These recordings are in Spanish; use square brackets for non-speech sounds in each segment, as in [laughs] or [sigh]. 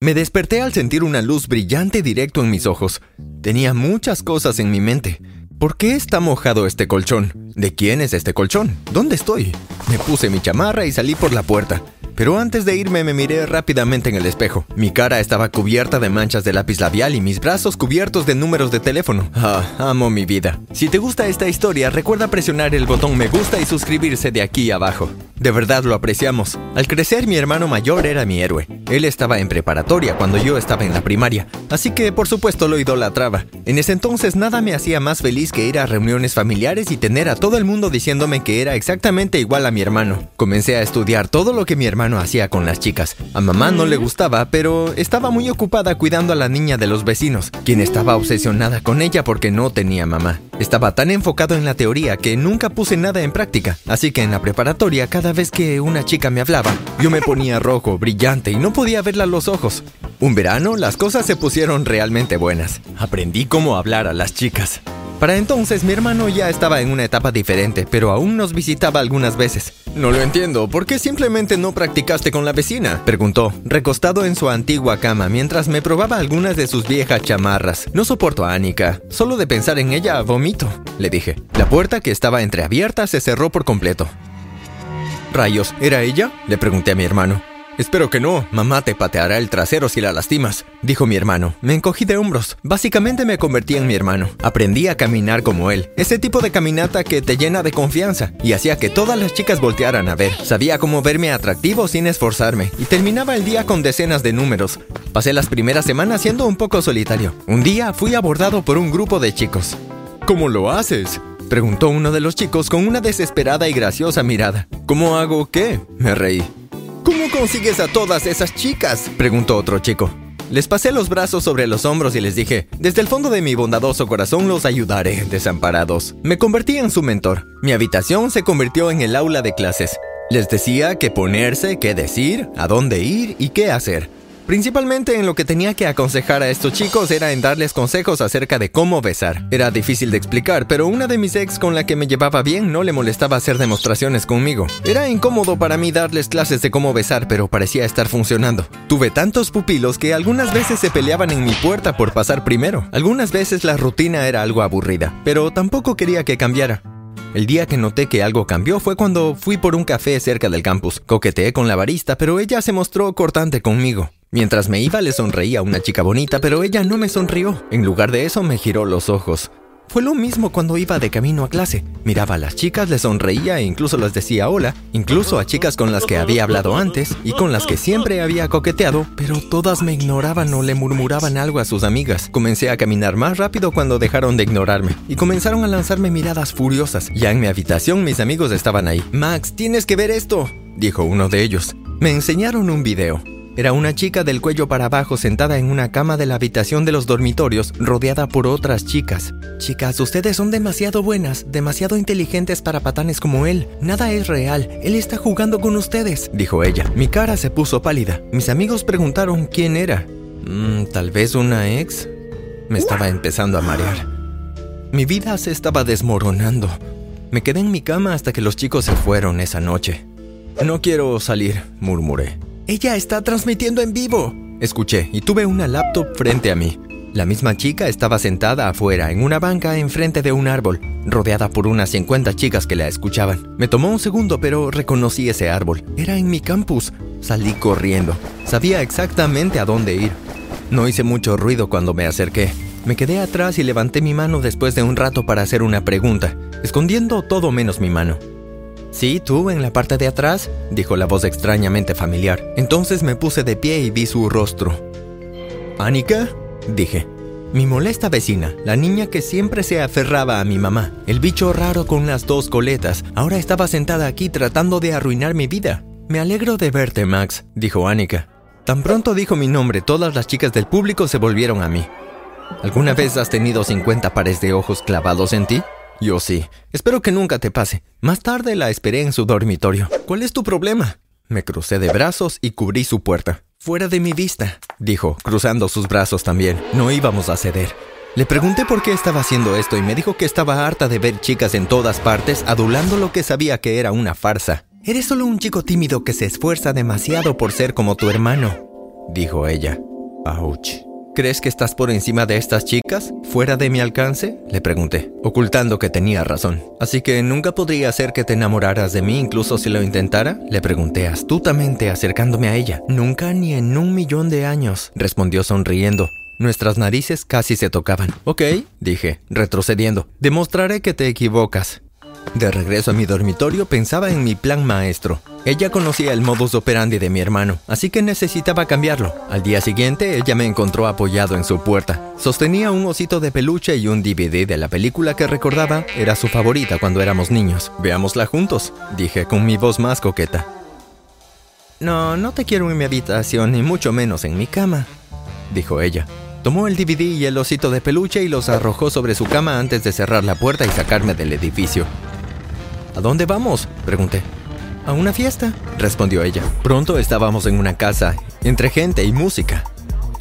Me desperté al sentir una luz brillante directo en mis ojos. Tenía muchas cosas en mi mente. ¿Por qué está mojado este colchón? ¿De quién es este colchón? ¿Dónde estoy? Me puse mi chamarra y salí por la puerta. Pero antes de irme me miré rápidamente en el espejo. Mi cara estaba cubierta de manchas de lápiz labial y mis brazos cubiertos de números de teléfono. Ah, amo mi vida. Si te gusta esta historia, recuerda presionar el botón me gusta y suscribirse de aquí abajo. De verdad lo apreciamos. Al crecer mi hermano mayor era mi héroe. Él estaba en preparatoria cuando yo estaba en la primaria, así que por supuesto lo idolatraba. En ese entonces nada me hacía más feliz que ir a reuniones familiares y tener a todo el mundo diciéndome que era exactamente igual a mi hermano. Comencé a estudiar todo lo que mi hermano hacía con las chicas. A mamá no le gustaba, pero estaba muy ocupada cuidando a la niña de los vecinos, quien estaba obsesionada con ella porque no tenía mamá. Estaba tan enfocado en la teoría que nunca puse nada en práctica, así que en la preparatoria cada vez que una chica me hablaba, yo me ponía rojo, brillante y no podía verla a los ojos. Un verano las cosas se pusieron realmente buenas. Aprendí cómo hablar a las chicas. Para entonces mi hermano ya estaba en una etapa diferente, pero aún nos visitaba algunas veces. No lo entiendo, ¿por qué simplemente no practicaste con la vecina? Preguntó, recostado en su antigua cama mientras me probaba algunas de sus viejas chamarras. No soporto a Annika, solo de pensar en ella vomito, le dije. La puerta que estaba entreabierta se cerró por completo. Rayos, ¿era ella? Le pregunté a mi hermano. Espero que no, mamá te pateará el trasero si la lastimas, dijo mi hermano. Me encogí de hombros. Básicamente me convertí en mi hermano. Aprendí a caminar como él. Ese tipo de caminata que te llena de confianza y hacía que todas las chicas voltearan a ver. Sabía cómo verme atractivo sin esforzarme y terminaba el día con decenas de números. Pasé las primeras semanas siendo un poco solitario. Un día fui abordado por un grupo de chicos. ¿Cómo lo haces? Preguntó uno de los chicos con una desesperada y graciosa mirada. ¿Cómo hago qué? Me reí. ¿Cómo consigues a todas esas chicas? preguntó otro chico. Les pasé los brazos sobre los hombros y les dije, desde el fondo de mi bondadoso corazón los ayudaré, desamparados. Me convertí en su mentor. Mi habitación se convirtió en el aula de clases. Les decía qué ponerse, qué decir, a dónde ir y qué hacer. Principalmente en lo que tenía que aconsejar a estos chicos era en darles consejos acerca de cómo besar. Era difícil de explicar, pero una de mis ex con la que me llevaba bien no le molestaba hacer demostraciones conmigo. Era incómodo para mí darles clases de cómo besar, pero parecía estar funcionando. Tuve tantos pupilos que algunas veces se peleaban en mi puerta por pasar primero. Algunas veces la rutina era algo aburrida, pero tampoco quería que cambiara. El día que noté que algo cambió fue cuando fui por un café cerca del campus. Coqueteé con la barista, pero ella se mostró cortante conmigo. Mientras me iba le sonreía a una chica bonita, pero ella no me sonrió. En lugar de eso me giró los ojos. Fue lo mismo cuando iba de camino a clase. Miraba a las chicas, les sonreía e incluso les decía hola, incluso a chicas con las que había hablado antes y con las que siempre había coqueteado, pero todas me ignoraban o le murmuraban algo a sus amigas. Comencé a caminar más rápido cuando dejaron de ignorarme y comenzaron a lanzarme miradas furiosas. Ya en mi habitación mis amigos estaban ahí. Max, tienes que ver esto, dijo uno de ellos. Me enseñaron un video. Era una chica del cuello para abajo sentada en una cama de la habitación de los dormitorios, rodeada por otras chicas. Chicas, ustedes son demasiado buenas, demasiado inteligentes para patanes como él. Nada es real, él está jugando con ustedes, dijo ella. Mi cara se puso pálida. Mis amigos preguntaron quién era. Mm, Tal vez una ex. Me estaba empezando a marear. Mi vida se estaba desmoronando. Me quedé en mi cama hasta que los chicos se fueron esa noche. No quiero salir, murmuré. Ella está transmitiendo en vivo. Escuché y tuve una laptop frente a mí. La misma chica estaba sentada afuera en una banca enfrente de un árbol, rodeada por unas 50 chicas que la escuchaban. Me tomó un segundo, pero reconocí ese árbol. Era en mi campus. Salí corriendo. Sabía exactamente a dónde ir. No hice mucho ruido cuando me acerqué. Me quedé atrás y levanté mi mano después de un rato para hacer una pregunta, escondiendo todo menos mi mano. Sí, tú, en la parte de atrás, dijo la voz extrañamente familiar. Entonces me puse de pie y vi su rostro. ¿Anika? dije. Mi molesta vecina, la niña que siempre se aferraba a mi mamá, el bicho raro con las dos coletas, ahora estaba sentada aquí tratando de arruinar mi vida. Me alegro de verte, Max, dijo Anika. Tan pronto dijo mi nombre, todas las chicas del público se volvieron a mí. ¿Alguna vez has tenido 50 pares de ojos clavados en ti? Yo sí. Espero que nunca te pase. Más tarde la esperé en su dormitorio. ¿Cuál es tu problema? Me crucé de brazos y cubrí su puerta. Fuera de mi vista, dijo, cruzando sus brazos también. No íbamos a ceder. Le pregunté por qué estaba haciendo esto y me dijo que estaba harta de ver chicas en todas partes adulando lo que sabía que era una farsa. Eres solo un chico tímido que se esfuerza demasiado por ser como tu hermano, dijo ella. Ouch. ¿Crees que estás por encima de estas chicas? ¿Fuera de mi alcance? Le pregunté, ocultando que tenía razón. Así que nunca podría hacer que te enamoraras de mí incluso si lo intentara? Le pregunté astutamente acercándome a ella. Nunca ni en un millón de años, respondió sonriendo. Nuestras narices casi se tocaban. Ok, dije, retrocediendo. Demostraré que te equivocas. De regreso a mi dormitorio pensaba en mi plan maestro. Ella conocía el modus operandi de mi hermano, así que necesitaba cambiarlo. Al día siguiente, ella me encontró apoyado en su puerta. Sostenía un osito de peluche y un DVD de la película que recordaba era su favorita cuando éramos niños. Veámosla juntos, dije con mi voz más coqueta. No, no te quiero en mi habitación, ni mucho menos en mi cama, dijo ella. Tomó el DVD y el osito de peluche y los arrojó sobre su cama antes de cerrar la puerta y sacarme del edificio. ¿A dónde vamos? pregunté. A una fiesta, respondió ella. Pronto estábamos en una casa, entre gente y música.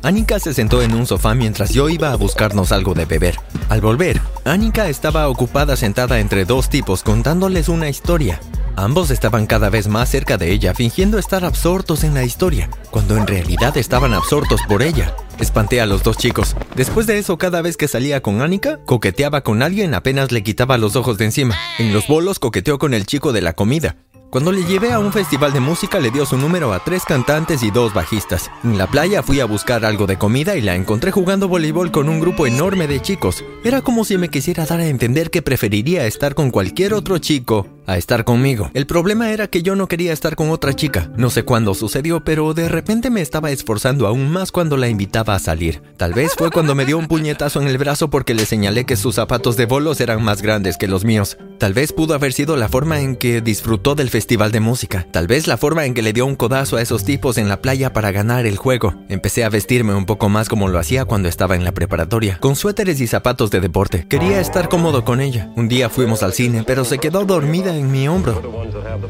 Anika se sentó en un sofá mientras yo iba a buscarnos algo de beber. Al volver, Anika estaba ocupada sentada entre dos tipos contándoles una historia. Ambos estaban cada vez más cerca de ella, fingiendo estar absortos en la historia, cuando en realidad estaban absortos por ella. Espanté a los dos chicos. Después de eso, cada vez que salía con Annika, coqueteaba con alguien apenas le quitaba los ojos de encima. En los bolos coqueteó con el chico de la comida. Cuando le llevé a un festival de música le dio su número a tres cantantes y dos bajistas. En la playa fui a buscar algo de comida y la encontré jugando voleibol con un grupo enorme de chicos. Era como si me quisiera dar a entender que preferiría estar con cualquier otro chico a estar conmigo. El problema era que yo no quería estar con otra chica. No sé cuándo sucedió, pero de repente me estaba esforzando aún más cuando la invitaba a salir. Tal vez fue cuando me dio un puñetazo en el brazo porque le señalé que sus zapatos de bolos eran más grandes que los míos. Tal vez pudo haber sido la forma en que disfrutó del festival de música. Tal vez la forma en que le dio un codazo a esos tipos en la playa para ganar el juego. Empecé a vestirme un poco más como lo hacía cuando estaba en la preparatoria, con suéteres y zapatos de deporte. Quería estar cómodo con ella. Un día fuimos al cine, pero se quedó dormida en mi hombro.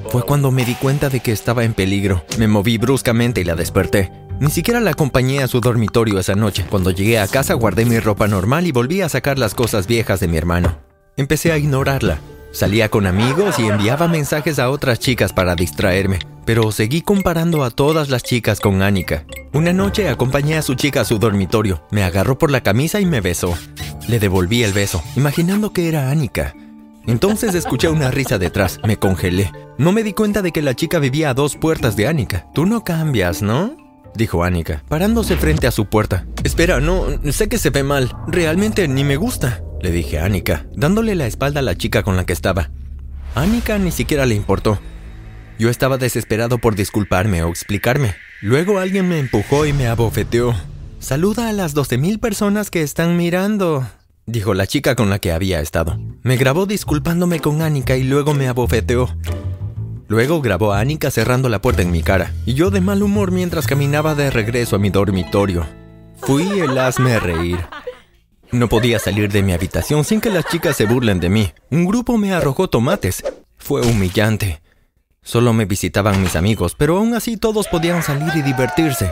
Fue cuando me di cuenta de que estaba en peligro. Me moví bruscamente y la desperté. Ni siquiera la acompañé a su dormitorio esa noche. Cuando llegué a casa guardé mi ropa normal y volví a sacar las cosas viejas de mi hermano. Empecé a ignorarla. Salía con amigos y enviaba mensajes a otras chicas para distraerme, pero seguí comparando a todas las chicas con Annika. Una noche acompañé a su chica a su dormitorio, me agarró por la camisa y me besó. Le devolví el beso, imaginando que era Annika. Entonces escuché una risa detrás, me congelé. No me di cuenta de que la chica vivía a dos puertas de Annika. Tú no cambias, ¿no? dijo Annika, parándose frente a su puerta. Espera, no, sé que se ve mal. Realmente ni me gusta, le dije a Annika, dándole la espalda a la chica con la que estaba. Annika ni siquiera le importó. Yo estaba desesperado por disculparme o explicarme. Luego alguien me empujó y me abofeteó. Saluda a las 12.000 personas que están mirando, dijo la chica con la que había estado. Me grabó disculpándome con Annika y luego me abofeteó. Luego grabó a Annika cerrando la puerta en mi cara, y yo de mal humor mientras caminaba de regreso a mi dormitorio. Fui el hazme reír. No podía salir de mi habitación sin que las chicas se burlen de mí. Un grupo me arrojó tomates. Fue humillante. Solo me visitaban mis amigos, pero aún así todos podían salir y divertirse.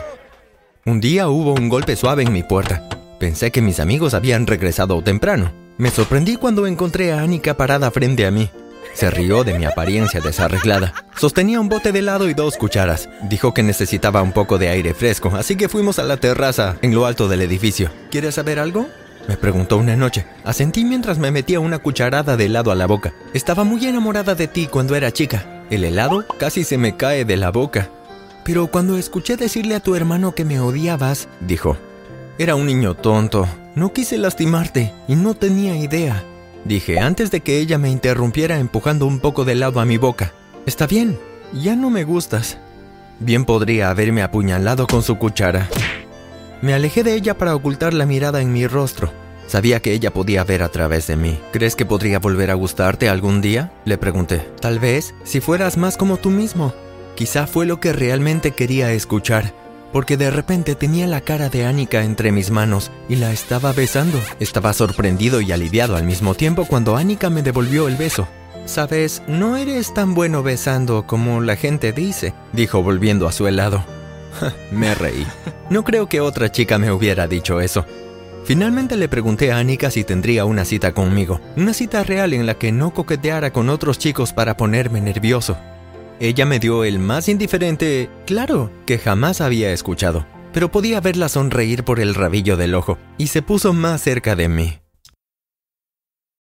Un día hubo un golpe suave en mi puerta. Pensé que mis amigos habían regresado temprano. Me sorprendí cuando encontré a Annika parada frente a mí. Se rió de mi apariencia desarreglada. Sostenía un bote de helado y dos cucharas. Dijo que necesitaba un poco de aire fresco, así que fuimos a la terraza, en lo alto del edificio. ¿Quieres saber algo? Me preguntó una noche. Asentí mientras me metía una cucharada de helado a la boca. Estaba muy enamorada de ti cuando era chica. El helado casi se me cae de la boca. Pero cuando escuché decirle a tu hermano que me odiabas, dijo, era un niño tonto. No quise lastimarte y no tenía idea. Dije antes de que ella me interrumpiera empujando un poco de helado a mi boca. Está bien, ya no me gustas. Bien podría haberme apuñalado con su cuchara. Me alejé de ella para ocultar la mirada en mi rostro. Sabía que ella podía ver a través de mí. ¿Crees que podría volver a gustarte algún día? Le pregunté. Tal vez, si fueras más como tú mismo. Quizá fue lo que realmente quería escuchar porque de repente tenía la cara de Annika entre mis manos y la estaba besando. Estaba sorprendido y aliviado al mismo tiempo cuando Annika me devolvió el beso. Sabes, no eres tan bueno besando como la gente dice, dijo volviendo a su helado. [laughs] me reí. No creo que otra chica me hubiera dicho eso. Finalmente le pregunté a Annika si tendría una cita conmigo, una cita real en la que no coqueteara con otros chicos para ponerme nervioso. Ella me dio el más indiferente claro que jamás había escuchado, pero podía verla sonreír por el rabillo del ojo, y se puso más cerca de mí.